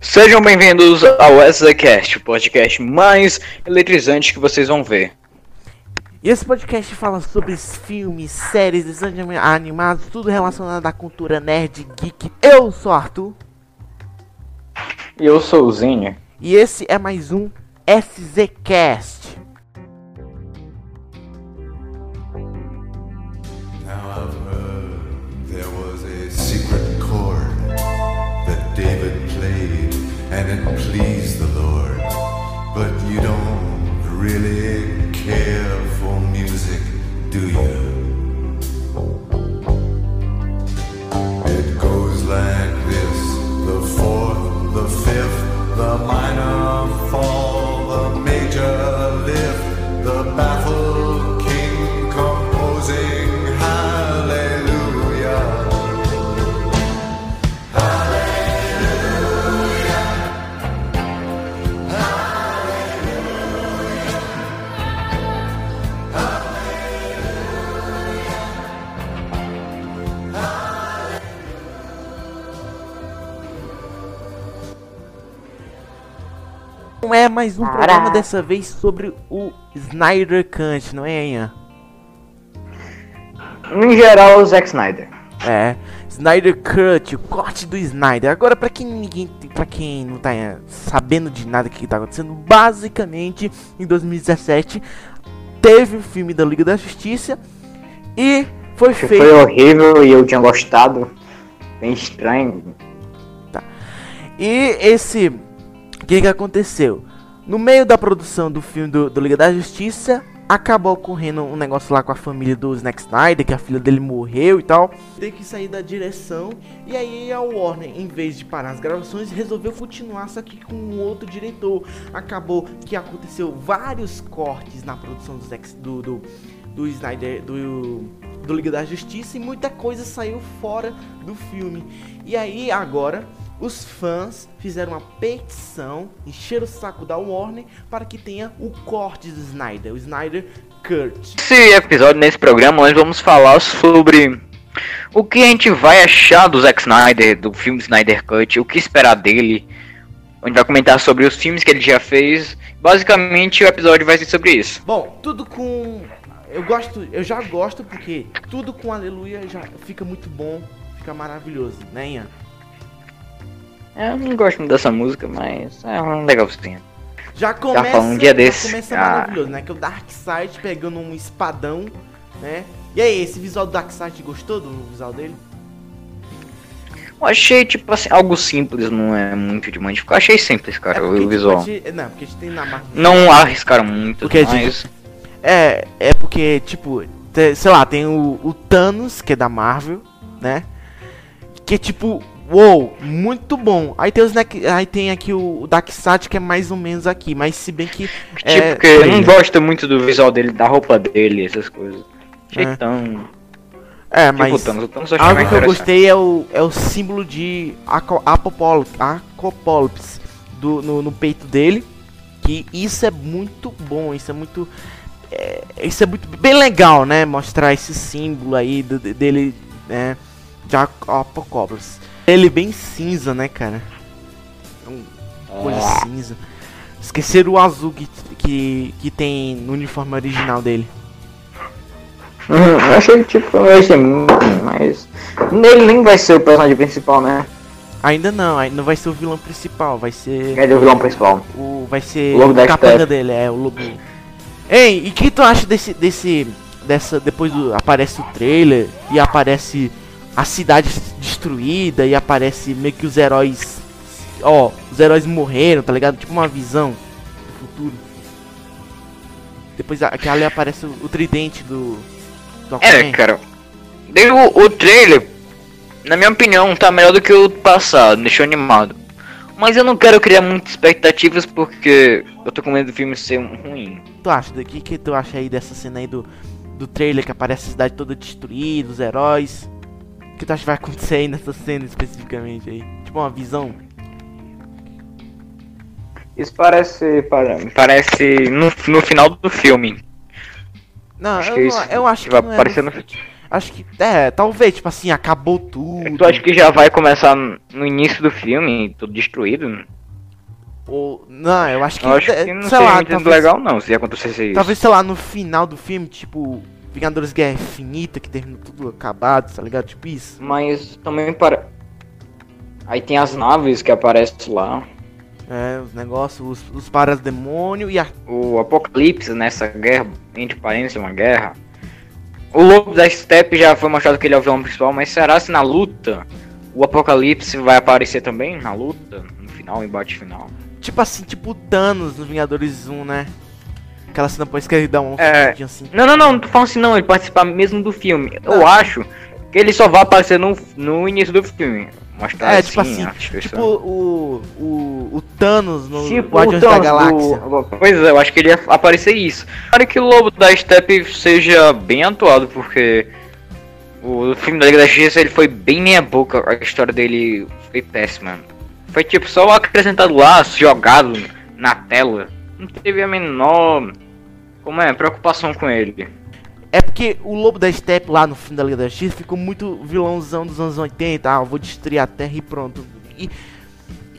Sejam bem-vindos ao SZCast, o podcast mais eletrizante que vocês vão ver. E esse podcast fala sobre filmes, séries, desenhos animados, tudo relacionado à cultura nerd, geek. Eu sou o Arthur. E eu sou o Zinho. E esse é mais um SZCast. Really care for music, do you? Não é mais um programa dessa vez sobre o Snyder Cut, não é, Ian? Em geral, o Zack Snyder. É, Snyder Cut, o corte do Snyder. Agora, pra quem ninguém, para quem não tá é, sabendo de nada que tá acontecendo, basicamente em 2017 teve o filme da Liga da Justiça e foi feito foi horrível e eu tinha gostado. Bem estranho. E esse. O que, que aconteceu? No meio da produção do filme do, do Liga da Justiça, acabou ocorrendo um negócio lá com a família do Zack Snyder, que a filha dele morreu e tal. Tem que sair da direção. E aí a Warner, em vez de parar as gravações, resolveu continuar, só que com um outro diretor. Acabou que aconteceu vários cortes na produção do Zack do, do, do Snyder, do, do Liga da Justiça, e muita coisa saiu fora do filme. E aí agora os fãs fizeram uma petição, encheram o saco da Warner para que tenha o corte do Snyder, o Snyder Cut. Nesse episódio, nesse programa, nós vamos falar sobre o que a gente vai achar do Zack Snyder, do filme Snyder Cut, o que esperar dele. A gente vai comentar sobre os filmes que ele já fez. Basicamente, o episódio vai ser sobre isso. Bom, tudo com eu gosto, eu já gosto porque tudo com Aleluia já fica muito bom, fica maravilhoso, né, Ian? Eu não gosto muito dessa música, mas é um legalzinho. Já começa, falando um dia já desse. começa Ah. maravilhoso, né? Que é o Darkseid pegando um espadão, né? E aí, esse visual do Darkseid gostou do visual dele? Eu achei, tipo assim, algo simples, não é muito de modificar. Achei simples, cara, porque, o visual. não, porque a gente tem na. Não arriscaram muito, Porque, mas. É, é porque, tipo, sei lá, tem o, o Thanos, que é da Marvel, né? Que é tipo, uou, muito bom. Aí tem, os, Neck- aí tem aqui o, o Darkseid, que é mais ou menos aqui, mas se bem que. Tipo, é, que eu não gosto muito do visual dele, da roupa dele, essas coisas. Achei É. tão. É, Tipo, mas. Thanos, o Thanos Algo que eu gostei é o, é o símbolo de aco- apopol- Acopólipse do, no, no peito dele. Que isso é muito bom, isso é muito. é, isso é muito bem legal, né? Mostrar esse símbolo aí do- de- dele, né? De Ac- Apocalipse. Ele bem cinza, né, cara? É coisa cinza. Esqueceram o azul que, que, que tem no uniforme original dele. Uhum, eu achei tipo, eu achei muito, mas. Ele nem vai ser o personagem principal, né? Ainda não, ainda não vai ser o vilão principal, vai ser. Ele é o vilão principal. O, vai ser O lobo o da capanga dele, é o lobo. Ei, e o que tu acha desse. desse. dessa. Depois do. aparece o trailer e aparece a cidade destruída e aparece meio que os heróis. Ó, os heróis morreram, tá ligado? Tipo uma visão do futuro. Depois a- que ali aparece o, o tridente do. do É, cara. Daí o, o trailer, na minha opinião, tá melhor do que o passado, deixou animado. Mas eu não quero criar muitas expectativas porque eu tô com medo do filme ser um ruim. tu acha? O que, que tu acha aí dessa cena aí do, do trailer que aparece a cidade toda destruída, os heróis? Que tu acha que vai acontecer aí nessa cena especificamente aí? Tipo uma visão? Isso parece. pare- Parece no, no final do filme. Não, Acho eu, que é não- isso eu acho que vai não é aparecer no- no- Acho que, é, talvez, tipo assim, acabou tudo. Tu acha que já vai começar no início do filme, tudo destruído? Ou, não, eu acho que, Eu acho que não sei lá, muito talvez, legal não, se acontecesse isso. talvez, sei lá, no final do filme, tipo, Vingadores Guerra Infinita, que termina tudo acabado, tá ligado? Tipo isso. Mas também para... Aí tem as naves que aparecem lá. É, os negócios, os, os parademônios e a O Apocalipse nessa guerra, entre parênteses, uma guerra. O Lobo da Steppe já foi mostrado que ele é o vilão principal, mas será se na luta o Apocalipse vai aparecer também na luta? No final, embate final? Tipo assim, tipo o Thanos no Vingadores 1, né? Aquela cena ele dá um É. assim. Não, não, não, não tô falando assim não, ele participar mesmo do filme. Eu Ah. acho que ele só vai aparecer no, no início do filme. Mostrar É, assim, tipo assim, a destruição. tipo o, o, o Thanos no Tipo, Guardiões o da Thanos Galáxia. do- Pois é, eu acho que ele ia aparecer isso. Para que o Lobo da Steppe seja bem atuado, porque o filme da Liga da Justiça ele foi bem meia boca, a história dele foi péssima. Foi tipo só acrescentado lá, jogado na tela. Não teve a menor como é, preocupação com ele. É porque o Lobo da Steppe lá no fim da Liga da Justiça ficou muito vilãozão dos anos 80. Ah, eu vou destruir a Terra e pronto. E,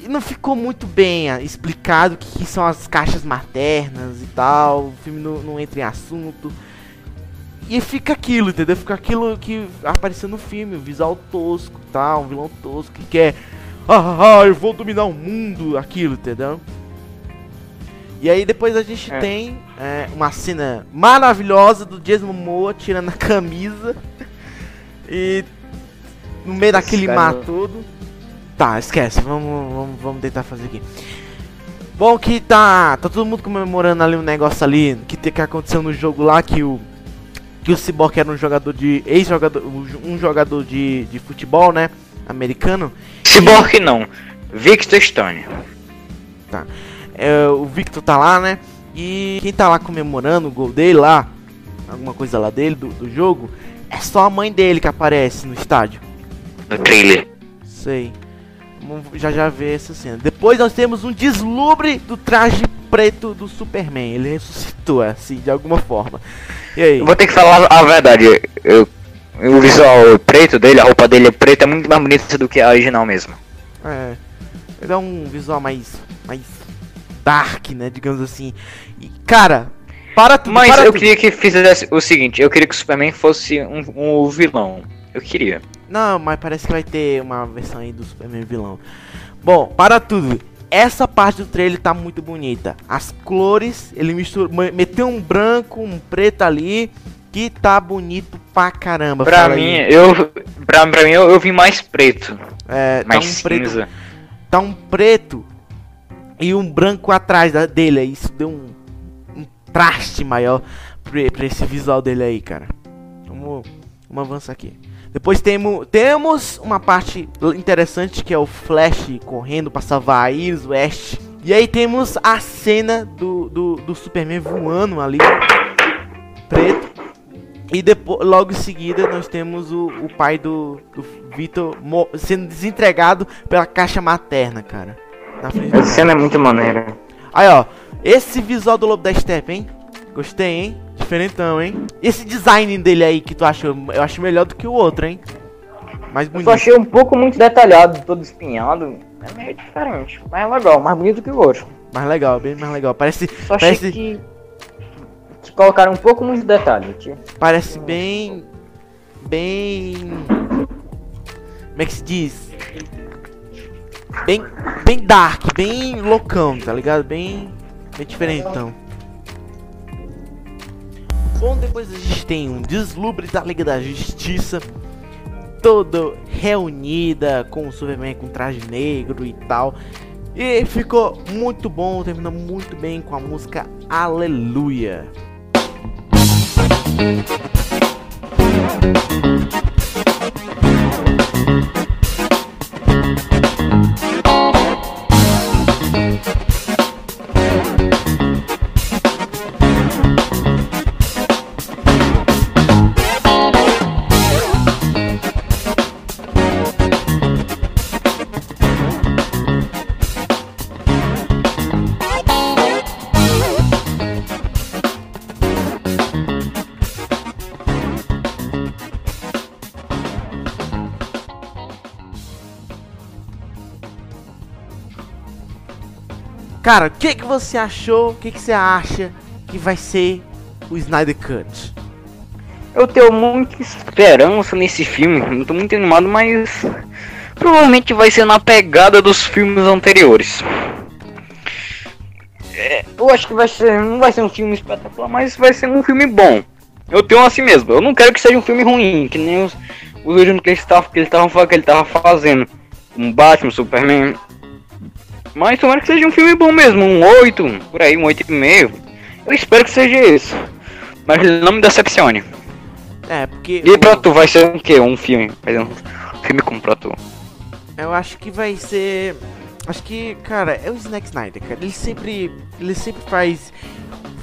e não ficou muito bem ah, explicado o que, que são as caixas maternas e tal. O filme não, não entra em assunto. E fica aquilo, entendeu? Fica aquilo que apareceu no filme, o visual tosco tal, um vilão tosco que quer. Ah, ah, eu vou dominar o mundo, aquilo, entendeu? E aí depois a gente É. tem é, uma cena maravilhosa do Jason Momoa tirando a camisa e no meio daquele cara- mar todo. Tá, esquece, vamos, vamos, vamos tentar fazer aqui. Bom que tá, tá todo mundo comemorando ali um negócio ali que, te- que aconteceu no jogo lá que o que o Cyborg era um jogador de ex-jogador, um jogador de, de futebol, né, americano. Cyborg não, Victor Stone. É, o Victor tá lá, né? E quem tá lá comemorando o gol dele lá, alguma coisa lá dele do, do jogo, é só a mãe dele que aparece no estádio. No trailer. Sei. Vamos já já ver essa cena. Depois nós temos um deslumbre do traje preto do Superman. Ele ressuscitou assim, de alguma forma. E aí? Eu vou ter que falar a verdade. Eu, o visual preto dele, a roupa dele é preta, é muito mais bonita do que a original mesmo. É. Ele é um visual mais. mais dark, né? Digamos assim. E, cara, para tudo. Mas para eu tudo. queria que fizesse o seguinte, eu queria que o Superman fosse um, um vilão. Eu queria. Não, mas parece que vai ter uma versão aí do Superman vilão. Bom, para tudo. Essa parte do trailer tá muito bonita. As cores, ele misturou, me- meteu um branco, um preto ali, que tá bonito pra caramba. Pra mim, aí. eu. Pra, pra mim eu, eu vi mais preto. é, tá Mais um preto, cinza. tá um preto e um branco atrás da- dele. Isso deu um, um traste maior pra, pra esse visual dele aí, cara. Vamos, vamos avançar aqui. Depois temos, temos uma parte interessante que é o Flash correndo pra salvar a Iris West. E aí temos a cena do, do, do Superman voando ali, preto. E depois, logo em seguida, nós temos o, o pai do, do Victor sendo desentregado pela caixa materna, cara. Na frente do- Essa cena é muito maneira. Aí, ó. Esse visual do Lobo da Steppe, hein? Gostei, hein? Diferentão, hein? Esse design dele aí que tu achou, eu acho melhor do que o outro, hein? Mais Eu bonito. só achei um pouco muito detalhado, todo espinhado. É meio diferente, mas é legal, mais bonito que o outro. Mais legal, bem mais legal. Parece, Só achei parece, que, que colocaram um pouco muito detalhe. tio. parece bem, bem, como é que se diz? Bem, bem dark, bem loucão, tá ligado? Bem, bem diferentão. Bom, depois a gente tem um deslumbre da Liga da Justiça, todo reunida com o Superman com traje negro e tal. E ficou muito bom, terminou muito bem com a música Aleluia. Cara, o que, que você achou? O que, que você acha que vai ser o Snyder Cut? Eu tenho muita esperança nesse filme. Não tô muito animado, mas provavelmente vai ser na pegada dos filmes anteriores. É, eu acho que vai ser, não vai ser um filme espetacular, mas vai ser um filme bom. Eu tenho assim mesmo. Eu não quero que seja um filme ruim, que nem os, os últimos que que ele estava que ele estava fazendo, um Batman, Superman. Mas tomara que seja um filme bom mesmo, um 8, por aí, um 8,5. Eu espero que seja isso. Mas não me decepcione. É, porque. E o- pra tu vai ser o quê? Um filme? Um filme como pra tu. Eu acho que vai ser. Acho que, cara, é o Snack Snyder, cara. Ele sempre. Ele sempre faz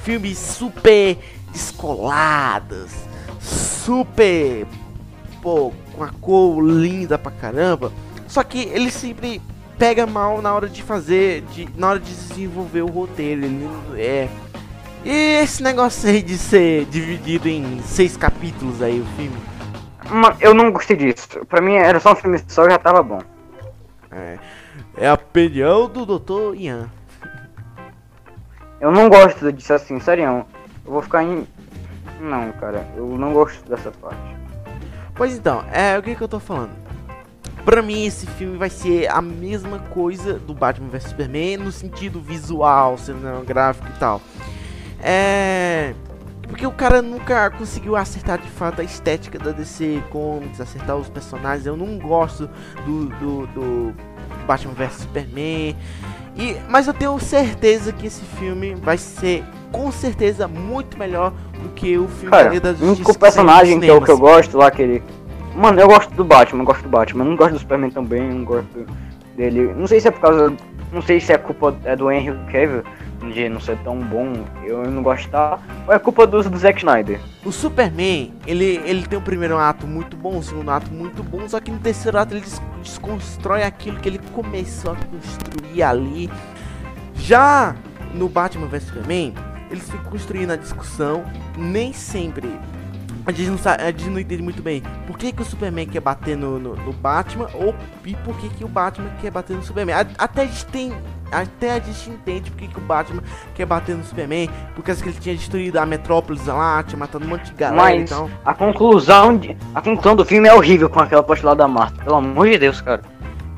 filmes super descolados. Super. Pô, com a cor linda pra caramba. Só que ele sempre pega mal na hora de fazer. De, na hora de desenvolver o roteiro. Ele é. E esse negócio aí de ser dividido em seis capítulos aí o filme. Eu não gostei disso. Pra mim era só um filme só já tava bom. É, é a opinião do Dr. Ian. Eu não gosto disso assim, sério. Eu vou ficar em. Não, cara, eu não gosto dessa parte. Pois então, é o que, que eu tô falando. Pra mim, esse filme vai ser a mesma coisa do Batman vs Superman no sentido visual, cinematográfico e tal. É. Porque o cara nunca conseguiu acertar de fato a estética da DC Comics, acertar os personagens. Eu não gosto do, do, do Batman vs Superman. E, mas eu tenho certeza que esse filme vai ser com certeza muito melhor do que o filme Cara, da o único Justiça que saiu personagem nos que é o que eu cinemas. gosto lá, aquele. Mano, eu gosto do Batman, eu gosto do Batman. Eu não gosto do Superman também, não gosto dele. Não sei se é por causa. Não sei se é culpa é do Henry Cavill de não ser tão bom, eu não gostar. Ou é culpa do, do Zack Snyder. O Superman, ele, ele tem o primeiro ato muito bom, o segundo ato muito bom, só que no terceiro ato ele des- desconstrói aquilo que ele começou a construir ali. Já no Batman vs Superman, eles ficam construindo a discussão, nem sempre. A gente não, sabe, a gente não entende muito bem por que, que o Superman quer bater no, no, no Batman ou e por que, que o Batman quer bater no Superman. A- Até a gente tem. Até a gente entende por que, que o Batman quer bater no Superman, por causa que ele tinha destruído a metrópolis lá, tinha matado um monte de galera e Mas tal. a conclusão de, a conclusão do filme é horrível com aquela post lá da Marta. Pelo amor de Deus, cara.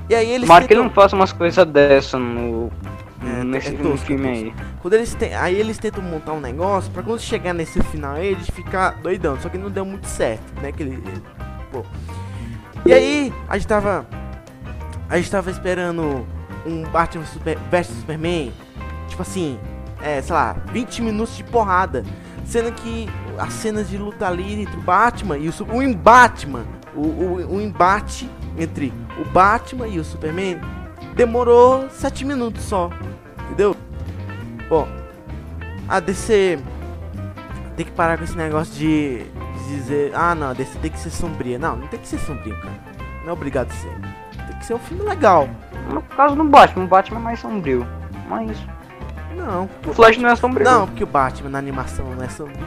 E aí eles que ele não faça umas coisas dessa no. Nesse tosco, filme aí. Quando eles tem, aí eles tentam montar um negócio pra quando chegar nesse final aí, eles ficar doidão, só que não deu muito certo, né? Que ele, pô. E aí, a gente tava a gente tava esperando um Batman Super, vs Superman, tipo assim, é, sei lá, 20 minutos de porrada, sendo que as cenas de luta ali entre o Batman e o Su- o embate, o, o, o embate entre o Batman e o Superman demorou 7 minutos só. Entendeu? Bom, a DC tem que parar com esse negócio de, de dizer, ah não, a DC tem que ser sombria. Não, não tem que ser sombrio, cara. Não é obrigado a ser. Tem que ser um filme legal. No caso do Batman, o Batman é mais sombrio. Mas Não, porque o Flash não é sombrio. Não, porque o Batman na animação não é sombrio.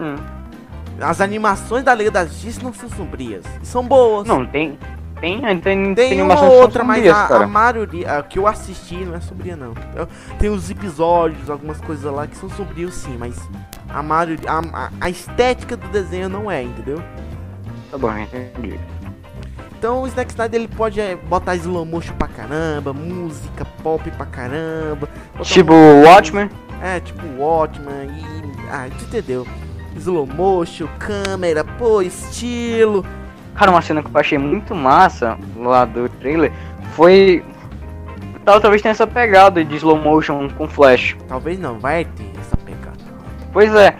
Hum. As animações da Liga da Justiça não são sombrias. São boas. Não, tem. Tem, tem, tem, Tem uma outra, mas a, a maioria, a que eu assisti não é sombria não. Tem os episódios, algumas coisas lá que são sombrios sim, mas a maioria, a, a- estética do desenho não é, entendeu? Tá bom, entendi. Então o Snack Snyder ele pode é, botar slow motion pra caramba, música pop pra caramba. Tipo um- Watchmen. É, tipo Watchman e. Ah, tu entendeu? Slow motion, câmera, pô, estilo. Cara, uma cena que eu achei muito massa lá do trailer foi. Tal- Talvez tenha essa pegada de slow motion com flash. Talvez não, vai ter essa pegada. Pois é,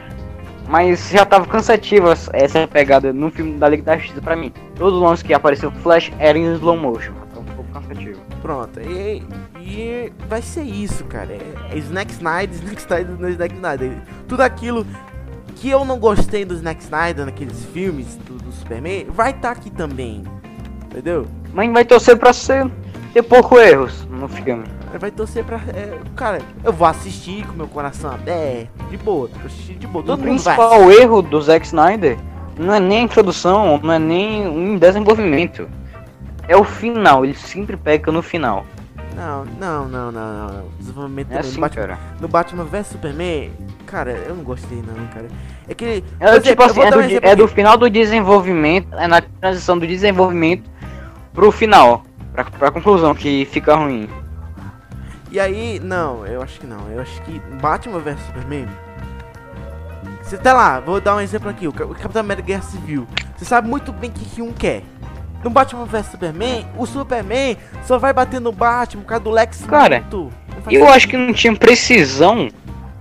mas já tava cansativa essa- pegada no filme da Liga da Justiça pra mim. Todos os lances que apareceu com flash eram em slow motion. Então um pouco cansativo. Pronto, e, e vai ser isso, cara. É, é Snack Snyder, Snack Snyder, no Snack Snyder. Tudo aquilo que eu não gostei do Snack Snyder naqueles filmes Superman, vai estar aqui também. Entendeu? Mas vai torcer pra ser ter pouco erros no filme. Vai torcer pra. é, cara, eu vou assistir com meu coração aberto, de boa, de boa. O Todo vai. principal erro do Zack Snyder não é nem a introdução, não é nem um desenvolvimento. É o final, ele sempre peca no final. Não, não, não, não, não. Desenvolvimento É assim, no, Batman, cara. no Batman vs Superman, cara, eu não gostei não, cara. É que. É, tipo assim, é dar do, é do final do desenvolvimento, é na transição do desenvolvimento pro final, pra, pra conclusão, que fica ruim. E aí, não, eu acho que não. Eu acho que Batman vs Superman. Você tá lá, vou dar um exemplo aqui, o Cap- o Capitão América Guerra Civil. Você sabe muito bem o que, que um quer. No Batman vs Superman, o Superman só vai bater no Batman por causa do Lex Cara, Eu acho que não tinha precisão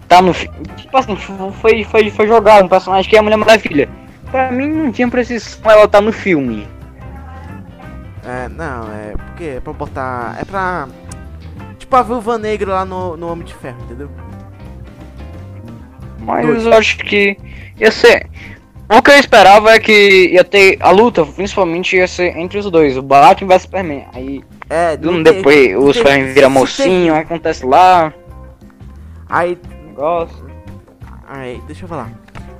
tá no Tipo assim, foi, foi, foi jogado um personagem que é a Mulher Maravilha. Pra mim não tinha precisão ela tá no filme. É, não, é porque é pra botar. É pra. Tipo a Viúva Negra lá no, no Homem de Ferro, entendeu? Mas eu acho que ia ser. O que eu esperava é que ia ter a luta, principalmente ia ser entre os dois, o Batman o Superman. Aí É, do- tem- depois o tem- Superman vira mocinho, aí acontece lá. tem- Aí. Negócio. Aí, deixa eu falar.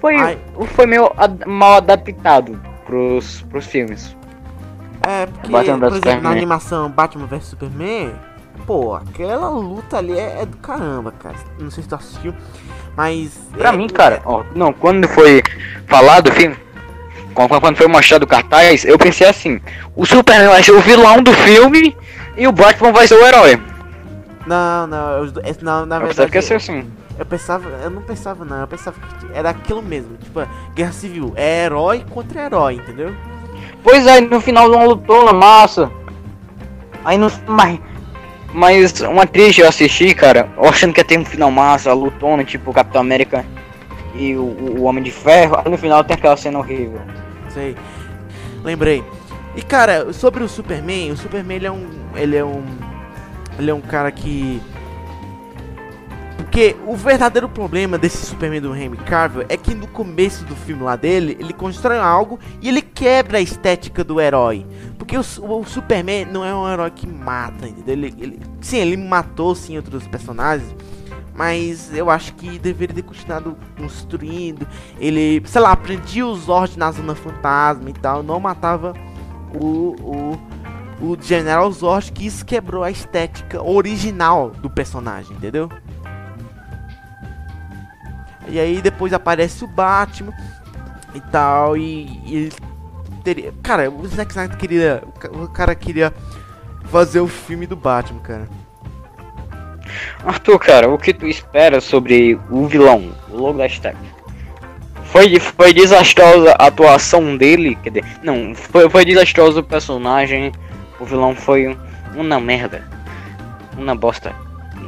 Foi, Ai. foi meio ad- mal adaptado pros, pros filmes. É, porque, Batman por exemplo, na animação Batman vs Superman, pô, aquela luta ali é, é do caramba, cara. Não sei se tu assistiu, mas. Pra é- mim, cara, ó, não, quando foi falado o filme, quando foi mostrado o cartaz, eu pensei assim, o Superman vai ser o vilão do filme e o Batman vai ser o herói. Não, não, do- é- não, na Eu verdade. que ia ser assim. Eu pensava, eu não pensava não, eu pensava que era aquilo mesmo, tipo, guerra civil, é herói contra herói, entendeu? Pois é, no final uma lutona massa. Aí no mas, mas uma triste eu assisti, cara, eu achando que ia ter um final massa, a lutona, tipo o Capitão América e o, o Homem de Ferro, aí no final tem aquela cena horrível. Sei. Lembrei. E cara, sobre o Superman, o Superman ele é um. Ele é um. Ele é um cara que. Porque o verdadeiro problema desse Superman do Henry Cavill é que no começo do filme lá dele, ele constrói algo e ele quebra a estética do herói. Porque o, o Superman não é um herói que mata, entendeu? Ele, ele- sim, ele matou sim outros personagens, mas eu acho que deveria ter continuado construindo. Ele, sei lá, prendia os Zord na Zona Fantasma e tal, não matava o, o, o General Zord, que isso quebrou a estética original do personagem, entendeu? E aí depois aparece o Batman e tal, e, e ele teria. Cara, o Zack Snyder queria. o ca- O cara queria fazer o filme do Batman, cara. Arthur, cara, o que tu espera sobre o vilão, o logo da? Foi, foi desastrosa a atuação dele, quer dizer, não, foi, foi desastroso o personagem, o vilão foi um- uma merda, uma bosta.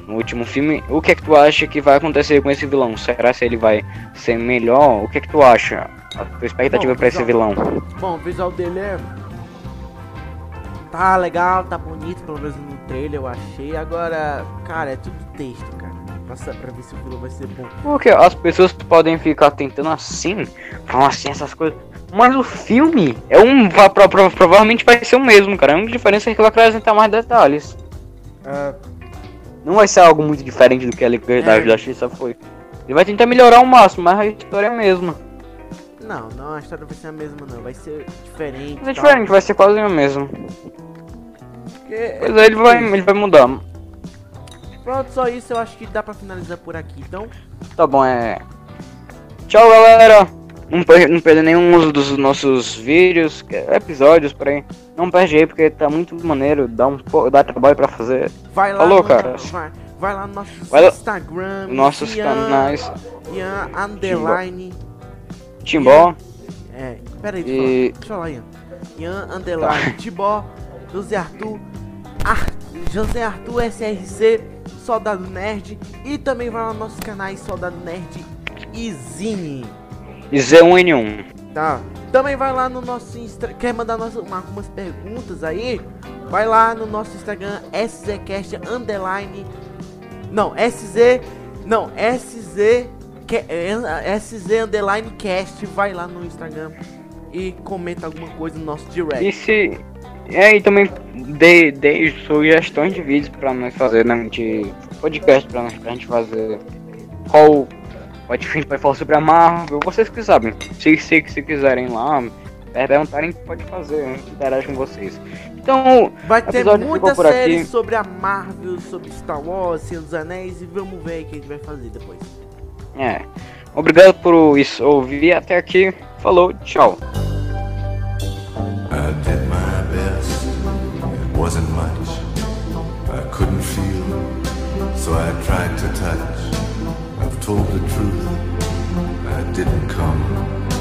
No último filme, o que é que tu acha que vai acontecer com esse vilão? Será se ele vai ser melhor? O que é que tu acha? A tua expectativa pra esse vilão? Bom, o visual dele é. Tá legal, tá bonito, pelo menos no trailer eu achei. Agora, cara, é tudo texto, cara. Passa pra ver se o vilão vai ser bom. Porque as pessoas podem ficar tentando assim, falar assim, essas coisas. Mas o filme é um. pro- pro- provavelmente vai ser o mesmo, cara. A única diferença é que vai acrescentar mais detalhes. Não vai ser algo muito diferente do que a da É. Justiça foi. Ele vai tentar melhorar ao máximo, mas a história é a mesma. Não, não, a história vai ser a mesma, não. Vai ser diferente. Mas é tal. diferente, vai ser quase a mesma. Porque- Pois é, ele vai, ele vai mudar. Pronto, só isso eu acho que dá pra finalizar por aqui. Então, Tá bom, é. Tchau, galera. Não, per não perder nenhum dos nossos vídeos, que- episódios por aí. Não perde aí, porque tá muito maneiro. Dá um dá trabalho pra fazer. vai lá. Falou, no, cara. Vai, vai lá no nosso Vai Instagram. Nossos Ian- canais. Ian Underline. Timbó. É, pera aí, E- deixa eu falar. Ian. Ian Underline. Tibó. José Arthur. Ar, José Arthur SRC. Soldado Nerd. E também vai lá nos nossos canais Soldado Nerd e Zine. E Z1N1. Tá. Também vai lá no nosso Instagram. Quer mandar nossa, uma- algumas perguntas aí? Vai lá no nosso Instagram, SZCast Underline. Não, SZ. Não, SZ. é, SZ Underline Cast. Vai lá no Instagram e comenta alguma coisa no nosso direct. E se. É, e também dê, dê sugestões de vídeos pra nós fazer, né? De podcast pra, nós, pra gente fazer. Qual. Pode, a gente vai falar sobre a Marvel, vocês que sabem. Se, se, se quiserem lá, perguntarem, pode fazer, a gente interage com vocês. Então, Vai ter muita série aqui. sobre a Marvel, sobre Star Wars, Senhor dos Anéis e vamos ver o que a gente vai fazer depois. É. Obrigado por isso, ouvir até aqui. Falou, tchau. I did my best. It wasn't much. I couldn't feel, so I tried to touch. I've told the truth. I didn't come